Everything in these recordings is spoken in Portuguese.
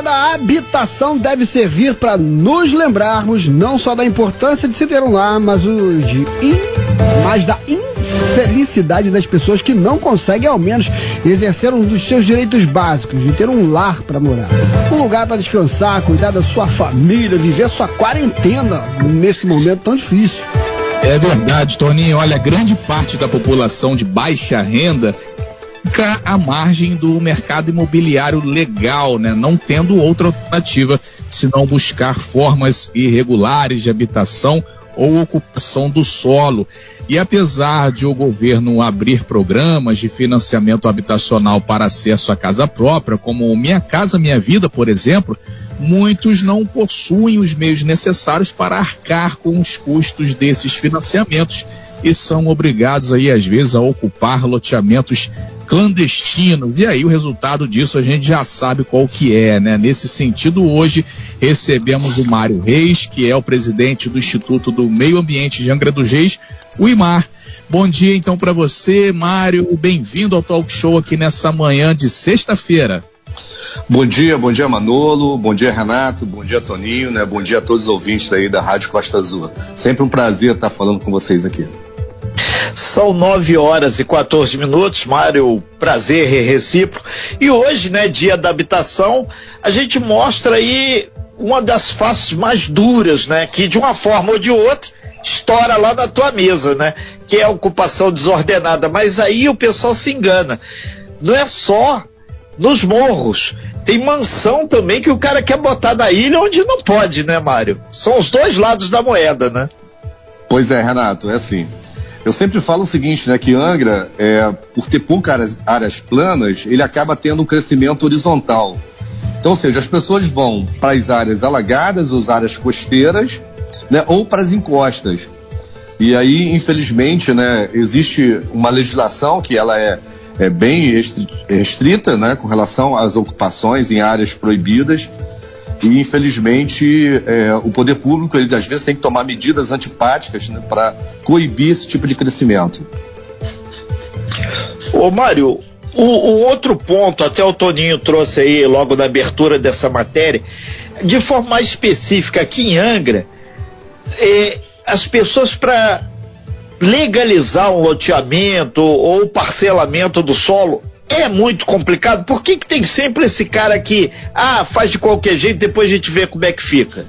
Dia da Habitação deve servir para nos lembrarmos não só da importância de se ter um lar, mas, o de in, mas da infelicidade das pessoas que não conseguem ao menos exercer um dos seus direitos básicos, de ter um lar para morar, um lugar para descansar, cuidar da sua família, viver sua quarentena nesse momento tão difícil. É verdade, Toninho. Olha, grande parte da população de baixa renda fica à margem do mercado imobiliário legal, né? Não tendo outra alternativa senão buscar formas irregulares de habitação ou ocupação do solo. E apesar de o governo abrir programas de financiamento habitacional para acesso à casa própria, como Minha Casa Minha Vida, por exemplo, muitos não possuem os meios necessários para arcar com os custos desses financiamentos e são obrigados aí às vezes a ocupar loteamentos clandestinos. E aí o resultado disso a gente já sabe qual que é, né? Nesse sentido, hoje recebemos o Mário Reis, que é o presidente do Instituto do Meio Ambiente de Angra dos Reis, o IMAR. Bom dia então para você, Mário. Bem-vindo ao Talk Show aqui nessa manhã de sexta-feira. Bom dia, bom dia Manolo, bom dia Renato, bom dia Toninho, né? Bom dia a todos os ouvintes aí da Rádio Costa Azul. Sempre um prazer estar falando com vocês aqui. São 9 horas e 14 minutos, Mário, prazer recíproco. E hoje, né, dia da habitação, a gente mostra aí uma das faces mais duras, né, que de uma forma ou de outra estoura lá na tua mesa, né, que é a ocupação desordenada. Mas aí o pessoal se engana. Não é só nos morros. Tem mansão também que o cara quer botar na ilha onde não pode, né, Mário? São os dois lados da moeda, né? Pois é, Renato, é assim. Eu sempre falo o seguinte, né, que Angra, é, por ter poucas áreas planas, ele acaba tendo um crescimento horizontal. Então, ou seja, as pessoas vão para as áreas alagadas, as áreas costeiras, né, ou para as encostas. E aí, infelizmente, né, existe uma legislação que ela é, é bem restrita, né, com relação às ocupações em áreas proibidas. E, infelizmente, é, o poder público, ele às vezes tem que tomar medidas antipáticas né, para coibir esse tipo de crescimento. Ô, Mário, o, o, outro ponto, até o Toninho trouxe aí logo na abertura dessa matéria, de forma mais específica, aqui em Angra, é, as pessoas para legalizar um loteamento ou parcelamento do solo, é muito complicado. Por que, que tem sempre esse cara que, ah, faz de qualquer jeito, depois a gente vê como é que fica?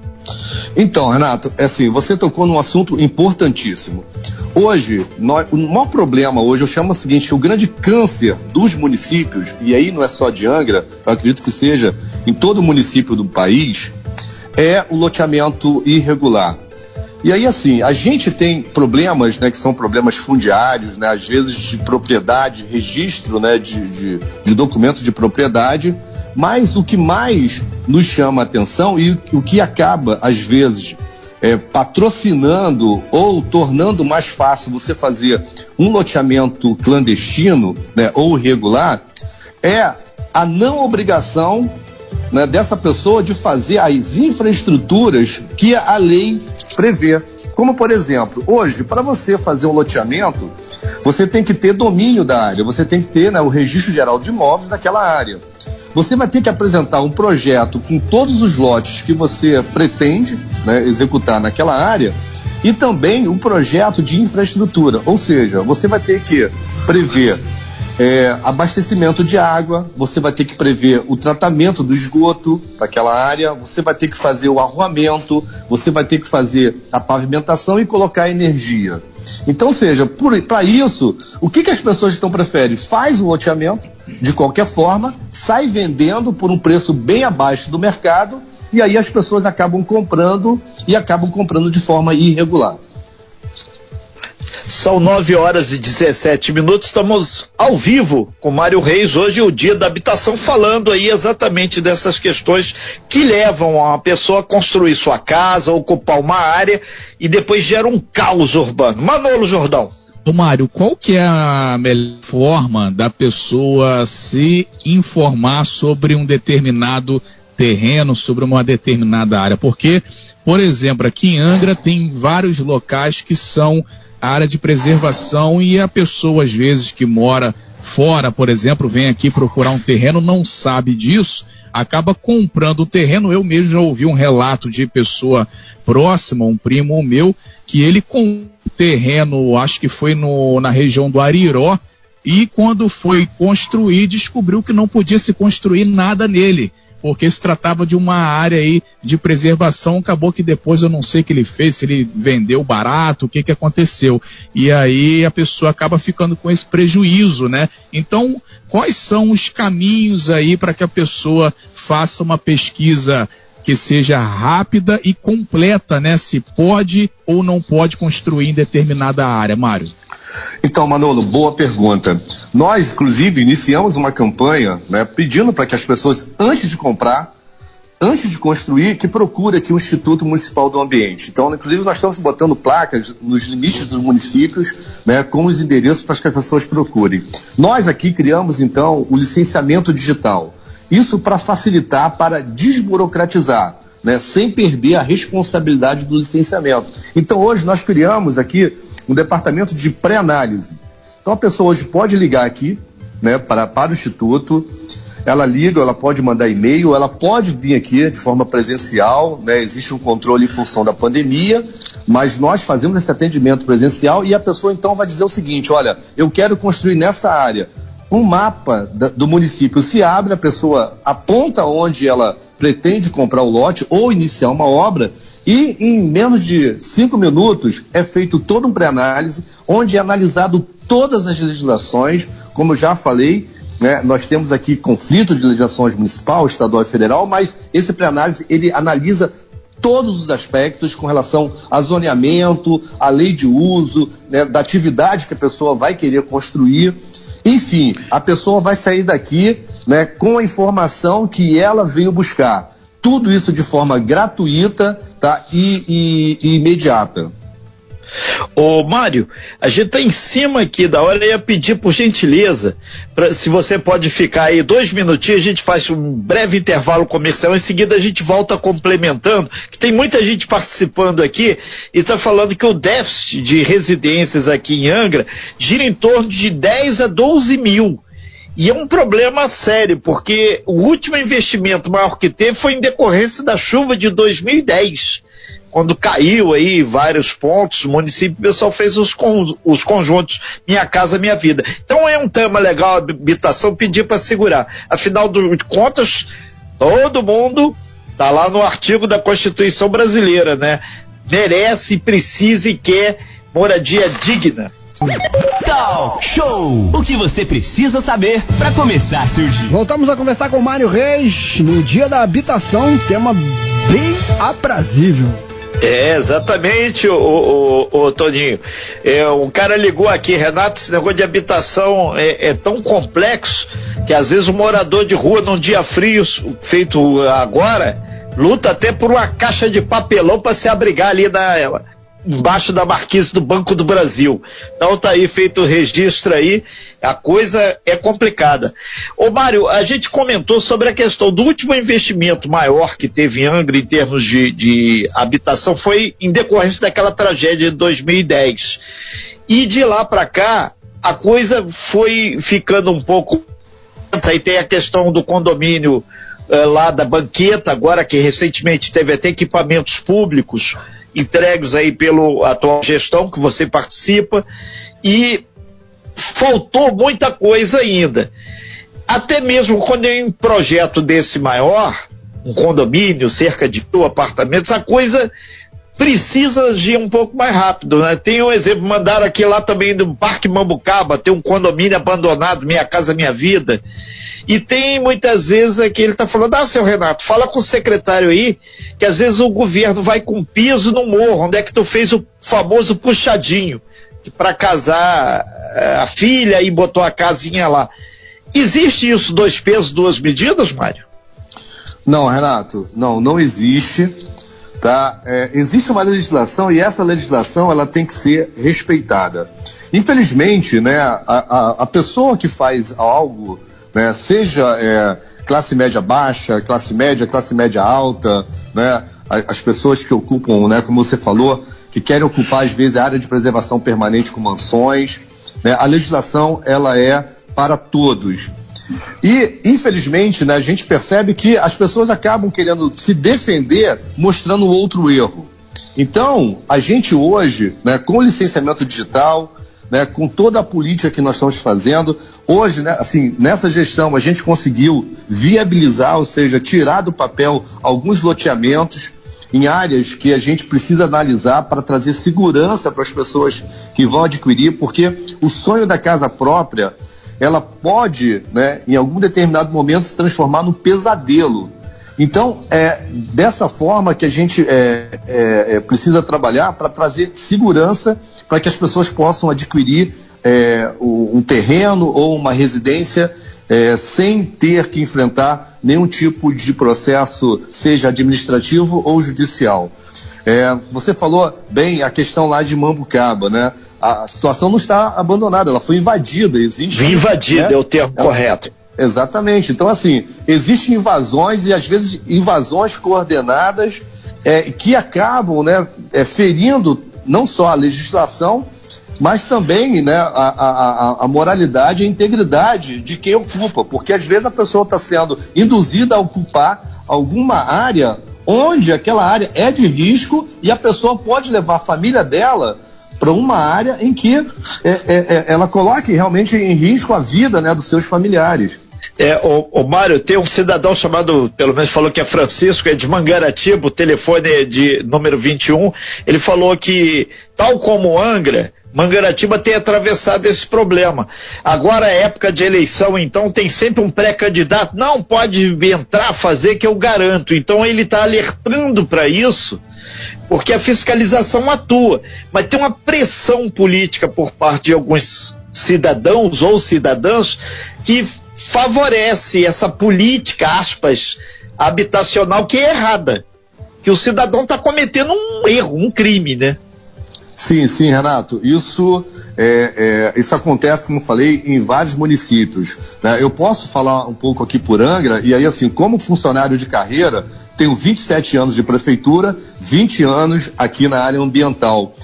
Então, Renato, é assim, você tocou num assunto importantíssimo. Hoje, nós, o maior problema hoje, eu chamo o seguinte, o grande câncer dos municípios, e aí não é só de Angra, eu acredito que seja em todo município do país, é o loteamento irregular. E aí, assim, a gente tem problemas, né, que são problemas fundiários, né, às vezes de propriedade, registro, né, de, de, de documentos de propriedade, mas o que mais nos chama a atenção e o que acaba, às vezes, é, patrocinando ou tornando mais fácil você fazer um loteamento clandestino né, ou irregular, é a não obrigação né, dessa pessoa de fazer as infraestruturas que a lei prevê. Como, por exemplo, hoje, para você fazer um loteamento, você tem que ter domínio da área, você tem que ter né, o registro geral de imóveis daquela área. Você vai ter que apresentar um projeto com todos os lotes que você pretende né, executar naquela área e também um projeto de infraestrutura. Ou seja, você vai ter que prever é, abastecimento de água, você vai ter que prever o tratamento do esgoto para aquela área, você vai ter que fazer o arruamento, você vai ter que fazer a pavimentação e colocar energia. Então, seja, para isso, o que, que as pessoas estão preferem? Faz o loteamento de qualquer forma, sai vendendo por um preço bem abaixo do mercado e aí as pessoas acabam comprando e acabam comprando de forma irregular. São 9 horas e 17 minutos. Estamos ao vivo com Mário Reis. Hoje, o dia da habitação, falando aí exatamente dessas questões que levam a pessoa a construir sua casa, ocupar uma área e depois gera um caos urbano. Manolo Jordão. Mário, qual que é a melhor forma da pessoa se informar sobre um determinado terreno, sobre uma determinada área? Porque, por exemplo, aqui em Angra tem vários locais que são área de preservação e a pessoa, às vezes, que mora fora, por exemplo, vem aqui procurar um terreno, não sabe disso, acaba comprando o terreno. Eu mesmo já ouvi um relato de pessoa próxima, um primo meu, que ele com terreno, acho que foi no, na região do Ariró, e quando foi construir, descobriu que não podia se construir nada nele porque se tratava de uma área aí de preservação, acabou que depois eu não sei o que ele fez, se ele vendeu barato, o que que aconteceu. E aí a pessoa acaba ficando com esse prejuízo, né? Então, quais são os caminhos aí para que a pessoa faça uma pesquisa que seja rápida e completa, né? Se pode ou não pode construir em determinada área, Mário? Então, Manolo, boa pergunta. Nós, inclusive, iniciamos uma campanha né, pedindo para que as pessoas, antes de comprar, antes de construir, que procure aqui o Instituto Municipal do Ambiente. Então, inclusive, nós estamos botando placas nos limites dos municípios, né, com os endereços para que as pessoas procurem. Nós aqui criamos, então, o licenciamento digital. Isso para facilitar, para desburocratizar. Né, sem perder a responsabilidade do licenciamento. Então, hoje, nós criamos aqui um departamento de pré-análise. Então a pessoa hoje pode ligar aqui, né, para, para o Instituto, ela liga, ela pode mandar e-mail, ela pode vir aqui de forma presencial, né, existe um controle em função da pandemia, mas nós fazemos esse atendimento presencial e a pessoa então vai dizer o seguinte: olha, eu quero construir nessa área. Um mapa da, do município se abre, a pessoa aponta onde ela pretende comprar o lote ou iniciar uma obra e em menos de cinco minutos é feito todo um pré-análise, onde é analisado todas as legislações, como eu já falei, né, nós temos aqui conflito de legislações municipal, estadual e federal, mas esse pré-análise ele analisa todos os aspectos com relação a zoneamento, a lei de uso, né, da atividade que a pessoa vai querer construir. Enfim, a pessoa vai sair daqui né, com a informação que ela veio buscar. Tudo isso de forma gratuita tá? e, e, e imediata. Ô Mário, a gente está em cima aqui da hora, eu ia pedir por gentileza, pra, se você pode ficar aí dois minutinhos, a gente faz um breve intervalo comercial, em seguida a gente volta complementando, que tem muita gente participando aqui e está falando que o déficit de residências aqui em Angra gira em torno de 10 a 12 mil. E é um problema sério, porque o último investimento maior que teve foi em decorrência da chuva de 2010. Quando caiu aí vários pontos, o município o pessoal fez os, con os conjuntos Minha Casa Minha Vida. Então é um tema legal habitação, pedir para segurar. Afinal de contas, todo mundo está lá no artigo da Constituição Brasileira, né? Merece, precisa e quer moradia digna. Talk Show! O que você precisa saber para começar seu dia. Voltamos a conversar com Mário Reis no dia da habitação, tema bem aprazível. É, exatamente, o, o, o, Toninho. É, um cara ligou aqui, Renato, esse negócio de habitação é, é, tão complexo que às vezes o morador de rua num dia frio, feito agora, luta até por uma caixa de papelão para se abrigar ali da, embaixo da marquise do Banco do Brasil. Então tá aí feito o registro aí, a coisa é complicada. Ô Mário, a gente comentou sobre a questão do último investimento maior que teve em Angra em termos de, de habitação foi em decorrência daquela tragédia de 2010. E de lá para cá, a coisa foi ficando um pouco. Aí tem a questão do condomínio eh, lá da banqueta, agora que recentemente teve até equipamentos públicos entregues aí pela atual gestão que você participa e faltou muita coisa ainda. Até mesmo quando em um projeto desse maior, um condomínio, cerca de mil apartamentos, a coisa precisa agir um pouco mais rápido, né? Tem um exemplo, mandaram aqui lá também do Parque Mambucaba, tem um condomínio abandonado, Minha Casa Minha Vida, e tem muitas vezes que ele está falando, ah, seu Renato, fala com o secretário aí, que às vezes o governo vai com piso no morro, onde é que tu fez o famoso puxadinho, para casar eh, a filha e botou a casinha lá. Existe isso, dois pesos, duas medidas, Mário? Não, Renato, não, não existe. Tá? É, existe uma legislação e essa legislação ela tem que ser respeitada. Infelizmente, né, a, a, a pessoa que faz algo né? seja é, classe média baixa, classe média, classe média alta, né? as pessoas que ocupam, né, como você falou, que querem ocupar às vezes a área de preservação permanente com mansões. Né? A legislação ela é para todos. E, infelizmente, né, a gente percebe que as pessoas acabam querendo se defender mostrando outro erro. Então, a gente hoje, né, com licenciamento digital, né, com toda a política que nós estamos fazendo, hoje, né, assim, nessa gestão, a gente conseguiu viabilizar, ou seja, tirar do papel alguns loteamentos em áreas que a gente precisa analisar para trazer segurança para as pessoas que vão adquirir, porque o sonho da casa própria ela pode, né, em algum determinado momento, se transformar num pesadelo. Então, é dessa forma que a gente é, é, é precisa trabalhar para trazer segurança para que as pessoas possam adquirir é, um terreno ou uma residência é, sem ter que enfrentar nenhum tipo de processo, seja administrativo ou judicial. É, você falou bem a questão lá de Mambucaba, né? a situação não está abandonada, ela foi invadida. Existe, invadida né? é o termo ela, correto. Exatamente. Então, assim, existem invasões e às vezes invasões coordenadas é, que acabam né, é, ferindo não só a legislação, mas também né, a, a, a, moralidade e a integridade de quem ocupa, porque às vezes a pessoa está sendo induzida a ocupar alguma área onde aquela área é de risco e a pessoa pode levar a família dela para uma área em que é, é, é, ela coloque realmente em risco a vida né, dos seus familiares. É, o, o Mário, tem um cidadão chamado, pelo menos falou que é Francisco, é de Mangaratiba, o telefone é de número 21. Ele falou que, tal como Angra, Mangaratiba tem atravessado esse problema. Agora, é época de eleição, então tem sempre um pré-candidato. Não pode entrar, fazer que eu garanto. Então ele está alertando para isso porque a fiscalização atua, mas tem uma pressão política por parte de alguns cidadãos ou cidadãs que favorece essa política, aspas, habitacional que é errada. Que o cidadão está cometendo um erro, um crime, né? Sim, sim, Renato. Isso, é, é, isso acontece, como falei, em vários municípios. Né? Eu posso falar um pouco aqui por Angra, e aí, assim, como funcionário de carreira, tenho 27 anos de prefeitura, 20 anos aqui na área ambiental.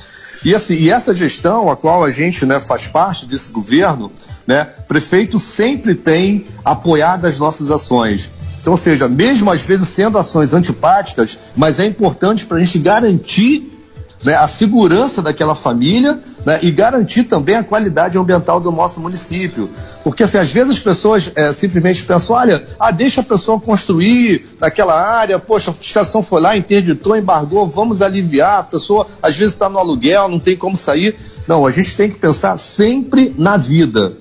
E, assim, e essa gestão, a qual a gente né, faz parte desse governo, né, prefeito sempre tem apoiado as nossas ações. Então, ou seja, mesmo às vezes sendo ações antipáticas, mas é importante para a gente garantir né, a segurança daquela família né, e garantir também a qualidade ambiental do nosso município. Porque assim, às vezes as pessoas é, simplesmente pensam, olha, ah, deixa a pessoa construir naquela área, poxa, a fiscalização foi lá, interditou, embargou, vamos aliviar, a pessoa às vezes está no aluguel, não tem como sair. Não, a gente tem que pensar sempre na vida.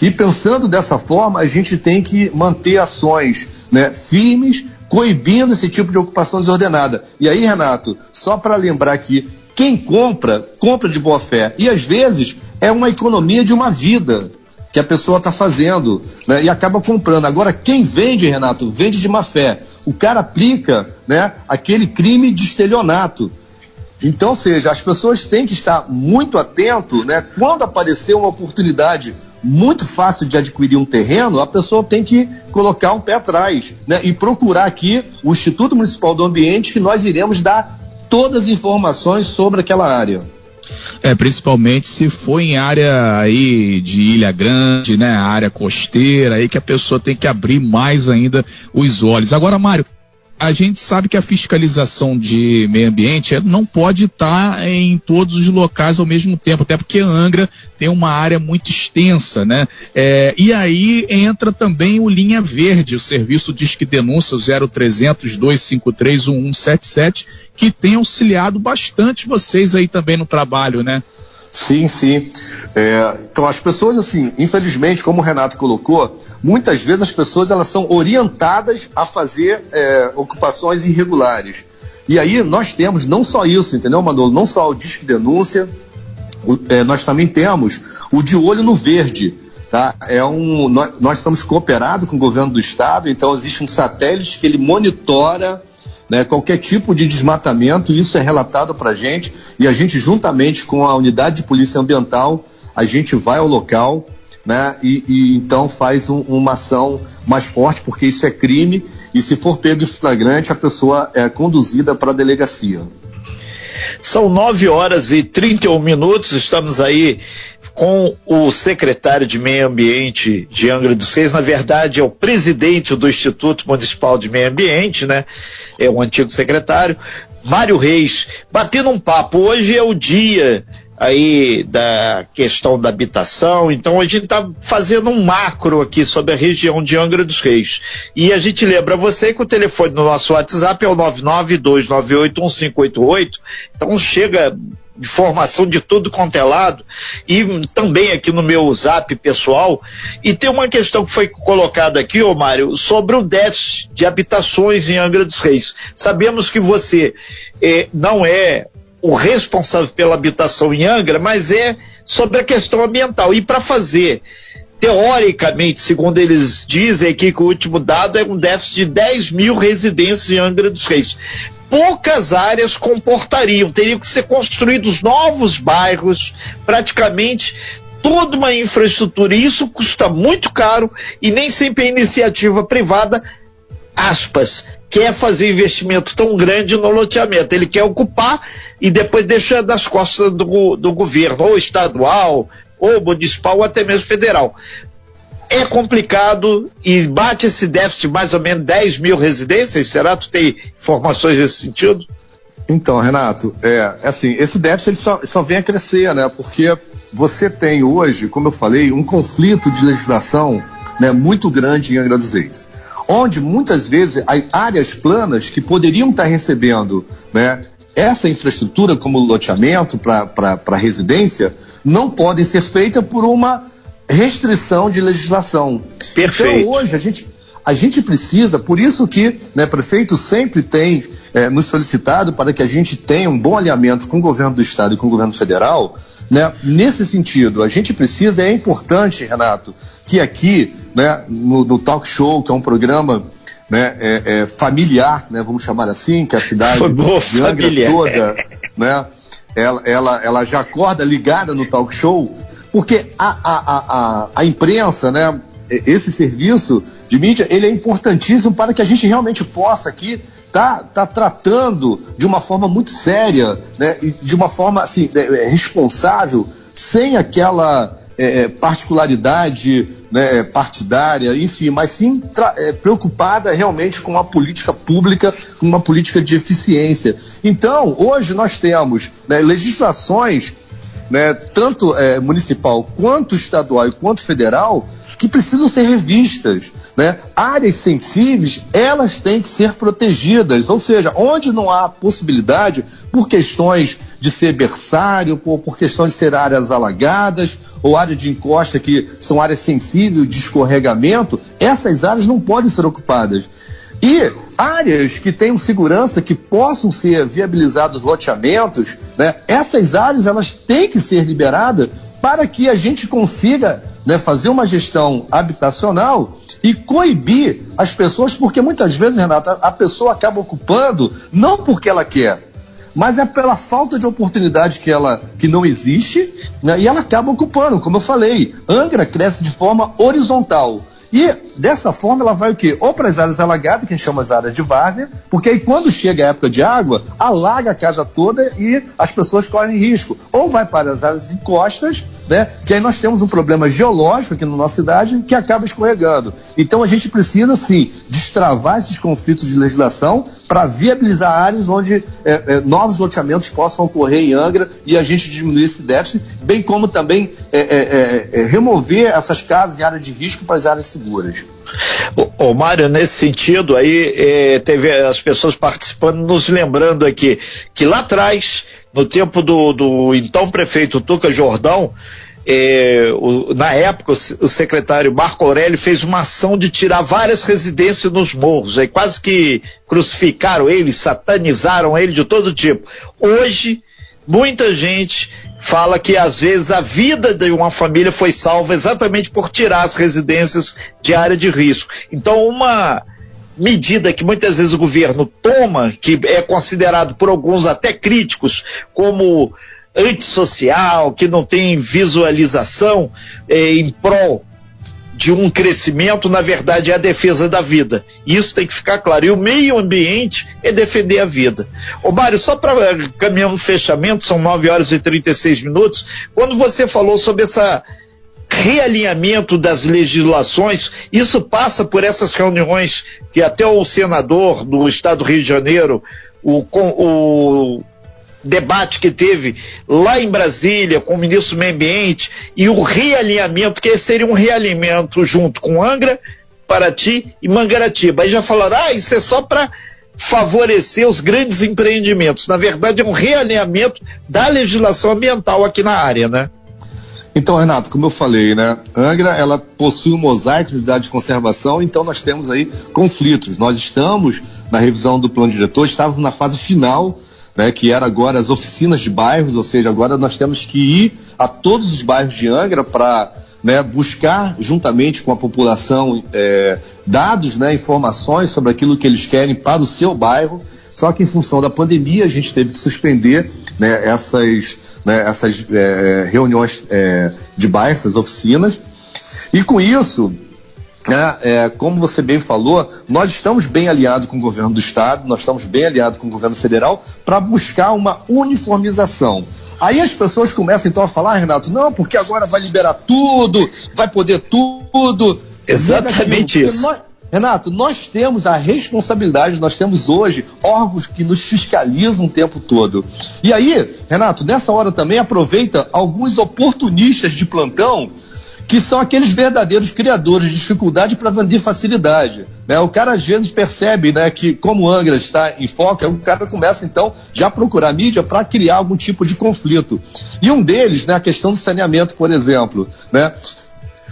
E pensando dessa forma, a gente tem que manter ações né, firmes, coibindo esse tipo de ocupação desordenada. E aí, Renato, só para lembrar que quem compra, compra de boa fé. E às vezes é uma economia de uma vida que a pessoa está fazendo né, e acaba comprando. Agora, quem vende, Renato, vende de má fé. O cara aplica né, aquele crime de estelionato. Então, ou seja, as pessoas têm que estar muito atento, né? Quando aparecer uma oportunidade muito fácil de adquirir um terreno, a pessoa tem que colocar um pé atrás, né? E procurar aqui o Instituto Municipal do Ambiente que nós iremos dar todas as informações sobre aquela área. É, principalmente se for em área aí de Ilha Grande, né, área costeira, aí que a pessoa tem que abrir mais ainda os olhos. Agora, Mário, a gente sabe que a fiscalização de meio ambiente não pode estar em todos os locais ao mesmo tempo, até porque Angra tem uma área muito extensa, né? É, e aí entra também o Linha Verde, o serviço Disque Denúncia 0300 253 1177, que tem auxiliado bastante vocês aí também no trabalho, né? Sim, sim. É, então as pessoas, assim, infelizmente, como o Renato colocou, muitas vezes as pessoas elas são orientadas a fazer é, ocupações irregulares. E aí nós temos não só isso, entendeu, Manolo? Não só o Disque Denúncia, o, é, nós também temos o De Olho no Verde. Tá? É um, nós, nós estamos cooperados com o governo do estado, então existe um satélite que ele monitora né, qualquer tipo de desmatamento, isso é relatado para a gente e a gente, juntamente com a unidade de polícia ambiental, a gente vai ao local né, e, e então faz um, uma ação mais forte, porque isso é crime e se for pego em flagrante, a pessoa é conduzida para a delegacia. São 9 horas e 31 minutos, estamos aí com o secretário de Meio Ambiente de Angra dos Reis, na verdade é o presidente do Instituto Municipal de Meio Ambiente, né? É o antigo secretário, Mário Reis, batendo um papo. Hoje é o dia aí da questão da habitação, então a gente está fazendo um macro aqui sobre a região de Angra dos Reis. E a gente lembra você que o telefone do nosso WhatsApp é o 992981588, então chega informação de tudo quanto é lado, e também aqui no meu zap pessoal. E tem uma questão que foi colocada aqui, ô Mário, sobre o déficit de habitações em Angra dos Reis. Sabemos que você eh, não é o responsável pela habitação em Angra, mas é sobre a questão ambiental. E para fazer, teoricamente, segundo eles dizem aqui que o último dado é um déficit de 10 mil residências em Angra dos Reis poucas áreas comportariam, teriam que ser construídos novos bairros, praticamente toda uma infraestrutura. E isso custa muito caro e nem sempre a iniciativa privada, aspas, quer fazer investimento tão grande no loteamento. Ele quer ocupar e depois deixa das costas do, do governo, ou estadual, ou municipal, ou até mesmo federal é complicado e bate esse déficit mais ou menos 10 mil residências? Será que tu tem informações nesse sentido? Então, Renato, é, é assim, esse déficit ele só, só vem a crescer, né? Porque você tem hoje, como eu falei, um conflito de legislação né, muito grande em Angra dos Reis. Onde muitas vezes áreas planas que poderiam estar recebendo né, essa infraestrutura como loteamento para residência não podem ser feitas por uma restrição de legislação. Perfeito. Então hoje a gente, a gente precisa, por isso que né, prefeito sempre tem é, nos solicitado para que a gente tenha um bom alinhamento com o governo do estado e com o governo federal. Né? Nesse sentido, a gente precisa, é importante, Renato, que aqui, né, no, no Talk Show, que é um programa né, é, é, familiar, né, vamos chamar assim, que a cidade boa, de Angra toda, né, ela, ela, ela já acorda ligada no talk show, porque a, a, a, a imprensa, né, esse serviço de mídia, ele é importantíssimo para que a gente realmente possa aqui tá, tá tratando de uma forma muito séria, né, de uma forma assim, é, é, responsável, sem aquela é, é, particularidade né, partidária, enfim, mas sim é, preocupada realmente com uma política pública, com uma política de eficiência. Então, hoje nós temos né, legislações né, tanto é, municipal quanto estadual e quanto federal, que precisam ser revistas. Né? Áreas sensíveis, elas têm que ser protegidas, ou seja, onde não há possibilidade, por questões de ser berçário, por, por questões de ser áreas alagadas, ou área de encosta que são áreas sensíveis de escorregamento, essas áreas não podem ser ocupadas. E áreas que tenham segurança, que possam ser viabilizados loteamentos, né, essas áreas elas têm que ser liberadas para que a gente consiga né, fazer uma gestão habitacional e coibir as pessoas, porque muitas vezes, Renata, a pessoa acaba ocupando não porque ela quer, mas é pela falta de oportunidade que ela que não existe, né, e ela acaba ocupando, como eu falei. Angra cresce de forma horizontal. E dessa forma ela vai o quê? Ou para as áreas alagadas, que a gente chama de áreas de várzea, porque aí quando chega a época de água, alaga a casa toda e as pessoas correm risco. Ou vai para as áreas de costas, né? Que aí nós temos um problema geológico aqui na nossa cidade que acaba escorregando. Então a gente precisa, sim, destravar esses conflitos de legislação para viabilizar áreas onde é, é, novos loteamentos possam ocorrer em Angra e a gente diminuir esse déficit, bem como também é, é, é, é remover essas casas em área de risco para as áreas seguras. Ô, Mário, nesse sentido aí, é, teve as pessoas participando, nos lembrando aqui que lá atrás, no tempo do, do então prefeito Tuca Jordão, é, o, na época, o, o, secretário Marco Aurélio fez uma ação de tirar várias residências nos morros, aí quase que crucificaram ele, satanizaram ele de todo tipo. Hoje, muita gente fala que às vezes a vida de uma família foi salva exatamente por tirar as residências de área de risco. Então, uma medida que muitas vezes o governo toma, que é considerado por alguns até críticos como antissocial, que não tem visualização eh, em prol de um crescimento, na verdade, é a defesa da vida. Isso tem que ficar claro. E o meio ambiente é defender a vida. Ô Mário, só para eh, caminhar no fechamento, são 9 horas e 36 minutos, quando você falou sobre essa realinhamento das legislações, isso passa por essas reuniões que até o senador do estado do Rio de Janeiro, o, o debate que teve lá em Brasília com o ministro do Meio Ambiente e o realinhamento, que seria um realinhamento junto com Angra, Paraty e Mangaratiba. Aí já falaram, ah, isso é só para favorecer os grandes empreendimentos. Na verdade, é um realinhamento da legislação ambiental aqui na área, né? Então, Renato, como eu falei, né, Angra ela possui um mosaico de unidade de conservação, então nós temos aí conflitos. Nós estamos na revisão do plano diretor, estávamos na fase final né, que era agora as oficinas de bairros, ou seja, agora nós temos que ir a todos os bairros de Angra para né, buscar, juntamente com a população, é, dados, né, informações sobre aquilo que eles querem para o seu bairro. Só que em função da pandemia a gente teve que suspender né, essas, né, essas é, reuniões é, de bairro, essas oficinas. E com isso, é, é, como você bem falou, nós estamos bem aliados com o governo do estado, nós estamos bem aliados com o governo federal para buscar uma uniformização. Aí as pessoas começam então a falar, ah, Renato, não, porque agora vai liberar tudo, vai poder tudo. Exatamente isso. Nós, Renato, nós temos a responsabilidade, nós temos hoje órgãos que nos fiscalizam o tempo todo. E aí, Renato, nessa hora também aproveita alguns oportunistas de plantão que são aqueles verdadeiros criadores de dificuldade para vender facilidade. Né? O cara às vezes percebe né, que, como o Angra está em foco, o cara começa então já a procurar mídia para criar algum tipo de conflito. E um deles, né, a questão do saneamento, por exemplo. Né?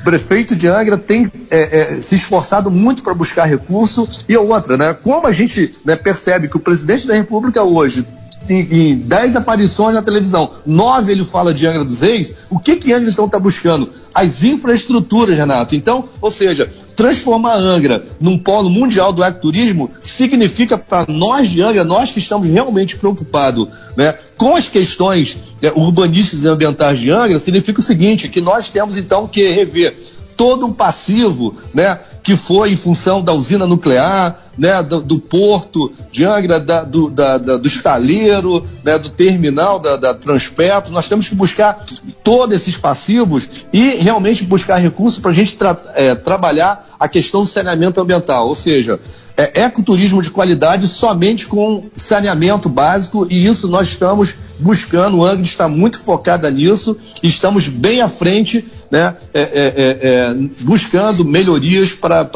O prefeito de Angra tem é, é, se esforçado muito para buscar recurso e outra, né? Como a gente né, percebe que o presidente da República hoje em, em 10 aparições na televisão, nove ele fala de Angra dos Reis, o que que Angra então está buscando? As infraestruturas, Renato. Então, ou seja, transformar Angra num polo mundial do ecoturismo significa para nós de Angra, nós que estamos realmente preocupados né, com as questões né, urbanísticas e ambientais de Angra, significa o seguinte, que nós temos então que rever todo um passivo, né, que foi em função da usina nuclear, né, do, do porto de Angra, da, do, da, da, do estaleiro, né, do terminal da, da Transpetro. Nós temos que buscar todos esses passivos e realmente buscar recursos para a gente tra é, trabalhar a questão do saneamento ambiental. Ou seja, é ecoturismo de qualidade somente com saneamento básico e isso nós estamos buscando. O Angra está muito focada nisso e estamos bem à frente, né, é, é, é, é buscando melhorias para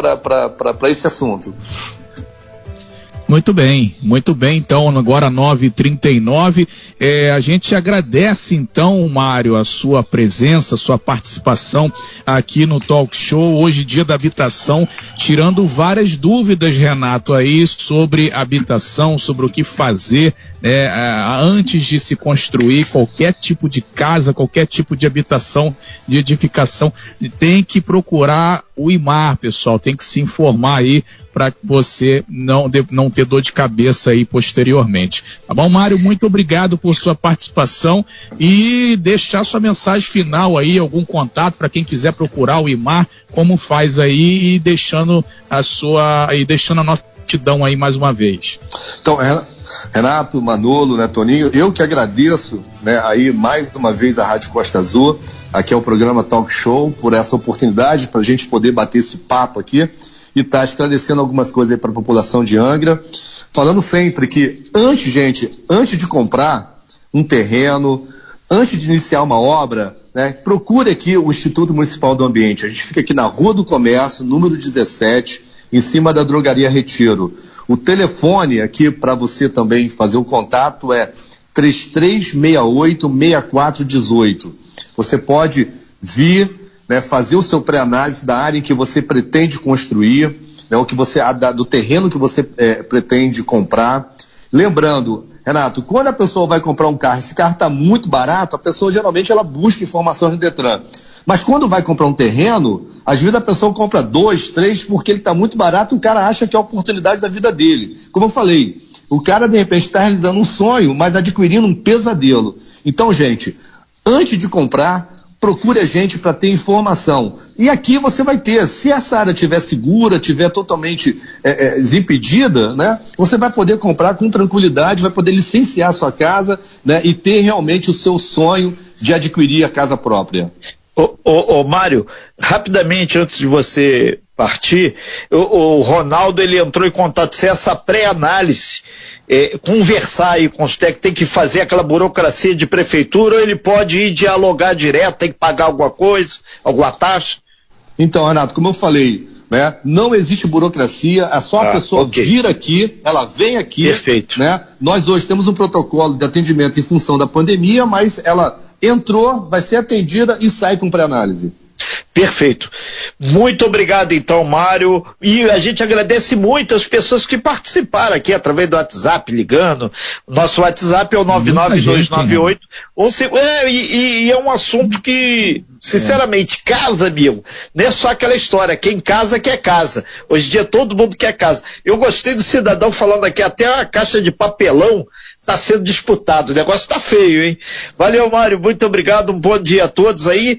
esse assunto. Muito bem, muito bem. Então, agora 9h39. É, a gente agradece, então, Mário, a sua presença, a sua participação aqui no Talk Show. Hoje, dia da habitação, tirando várias dúvidas, Renato, aí sobre habitação, sobre o que fazer é, antes de se construir qualquer tipo de casa, qualquer tipo de habitação, de edificação. Tem que procurar o IMAR, pessoal, tem que se informar aí para você não, não ter dor de cabeça aí posteriormente. Tá bom, Mário? Muito obrigado por sua participação e deixar sua mensagem final aí, algum contato para quem quiser procurar o IMAR, como faz aí e deixando a sua e deixando a nossa gratidão aí mais uma vez. Então, Renato, Manolo, né, Toninho, eu que agradeço, né, aí mais uma vez a Rádio Costa Azul, aqui é o programa Talk Show, por essa oportunidade para a gente poder bater esse papo aqui e estar tá esclarecendo algumas coisas para a população de Angra. Falando sempre que antes, gente, antes de comprar um terreno, antes de iniciar uma obra, né, procure aqui o Instituto Municipal do Ambiente. A gente fica aqui na Rua do Comércio, número 17, em cima da Drogaria Retiro. O telefone aqui para você também fazer o contato é 3368-6418. Você pode vir né, fazer o seu pré-análise da área em que você pretende construir, né, o que você, do terreno que você é, pretende comprar. Lembrando, Renato, quando a pessoa vai comprar um carro, esse carro está muito barato, a pessoa geralmente ela busca informações no Detran. Mas quando vai comprar um terreno, às vezes a pessoa compra dois, três, porque ele está muito barato, o cara acha que é a oportunidade da vida dele. Como eu falei, o cara de repente está realizando um sonho, mas adquirindo um pesadelo. Então, gente, antes de comprar, procure a gente para ter informação. E aqui você vai ter, se essa área estiver segura, estiver totalmente é, é, desimpedida, né, você vai poder comprar com tranquilidade, vai poder licenciar a sua casa né, e ter realmente o seu sonho de adquirir a casa própria. Ô, ô, ô Mário, rapidamente antes de você partir, o, o Ronaldo ele entrou em contato com essa pré-análise é, conversar aí com os técnicos, tem que fazer aquela burocracia de prefeitura ou ele pode ir dialogar direto, tem que pagar alguma coisa, alguma taxa? Então, Renato, como eu falei, né, não existe burocracia, é só a ah, pessoa okay. vir aqui, ela vem aqui. Perfeito. Né? Nós hoje temos um protocolo de atendimento em função da pandemia, mas ela entrou, vai ser atendida e sai com pré-análise. Perfeito. Muito obrigado então, Mário. E a gente agradece muito as pessoas que participaram aqui através do WhatsApp, ligando. Nosso WhatsApp é o 99298. Gente, né? é, e, e, é um assunto que, sinceramente, é. casa, amigo. Não é só aquela história. Quem casa quer casa. Hoje em dia todo mundo quer casa. Eu gostei do cidadão falando aqui, até a caixa de papelão está sendo disputado. O negócio está feio, hein? Valeu, Mário. Muito obrigado. Um bom dia a todos aí.